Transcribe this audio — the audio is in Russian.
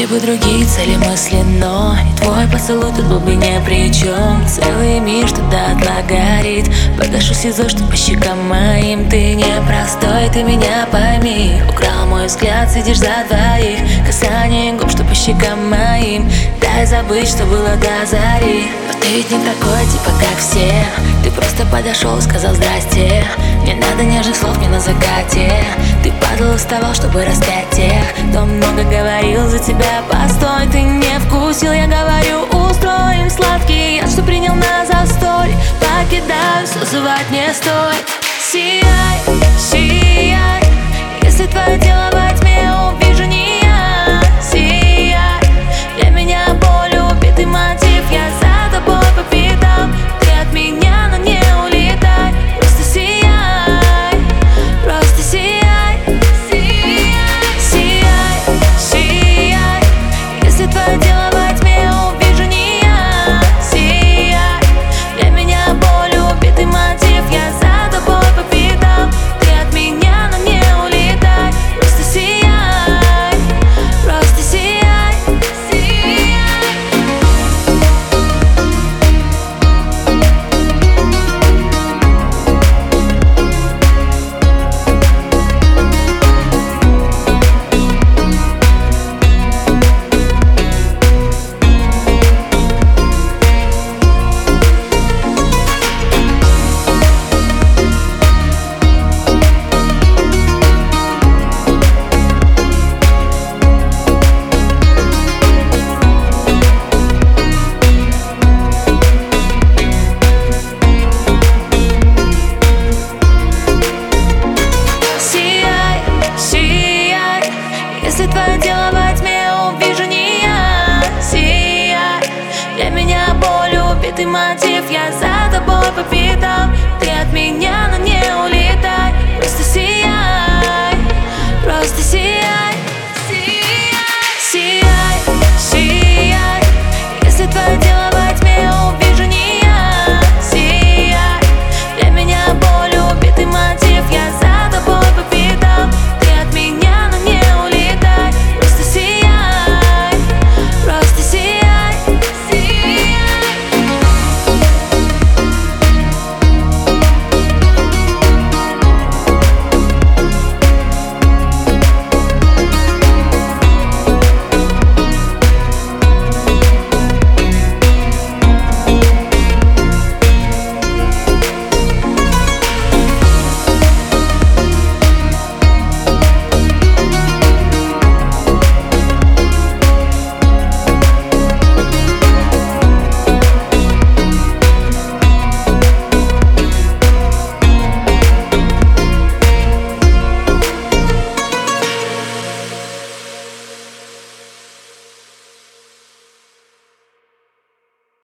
Были бы другие цели мысли, но И твой поцелуй тут был бы ни при чем Целый мир, что до дна горит. Погашу СИЗО, что по щекам моим. Ты непростой, ты меня пойми. Украл мой взгляд, сидишь за двоих. Касание губ, что по щекам моим. Дай забыть, что было до зари. Но ты ведь не такой, типа как все просто подошел, сказал здрасте. Не надо нежных слов мне на закате. Ты падал, вставал, чтобы распять тех Кто много говорил за тебя, постой Ты не вкусил, я говорю, устроим сладкий. Я что принял на застой? Покидаю, созывать не стой. Сияй, сияй скрытый мотив Я за тобой повидал Ты от меня, но не улетай. Просто сияй.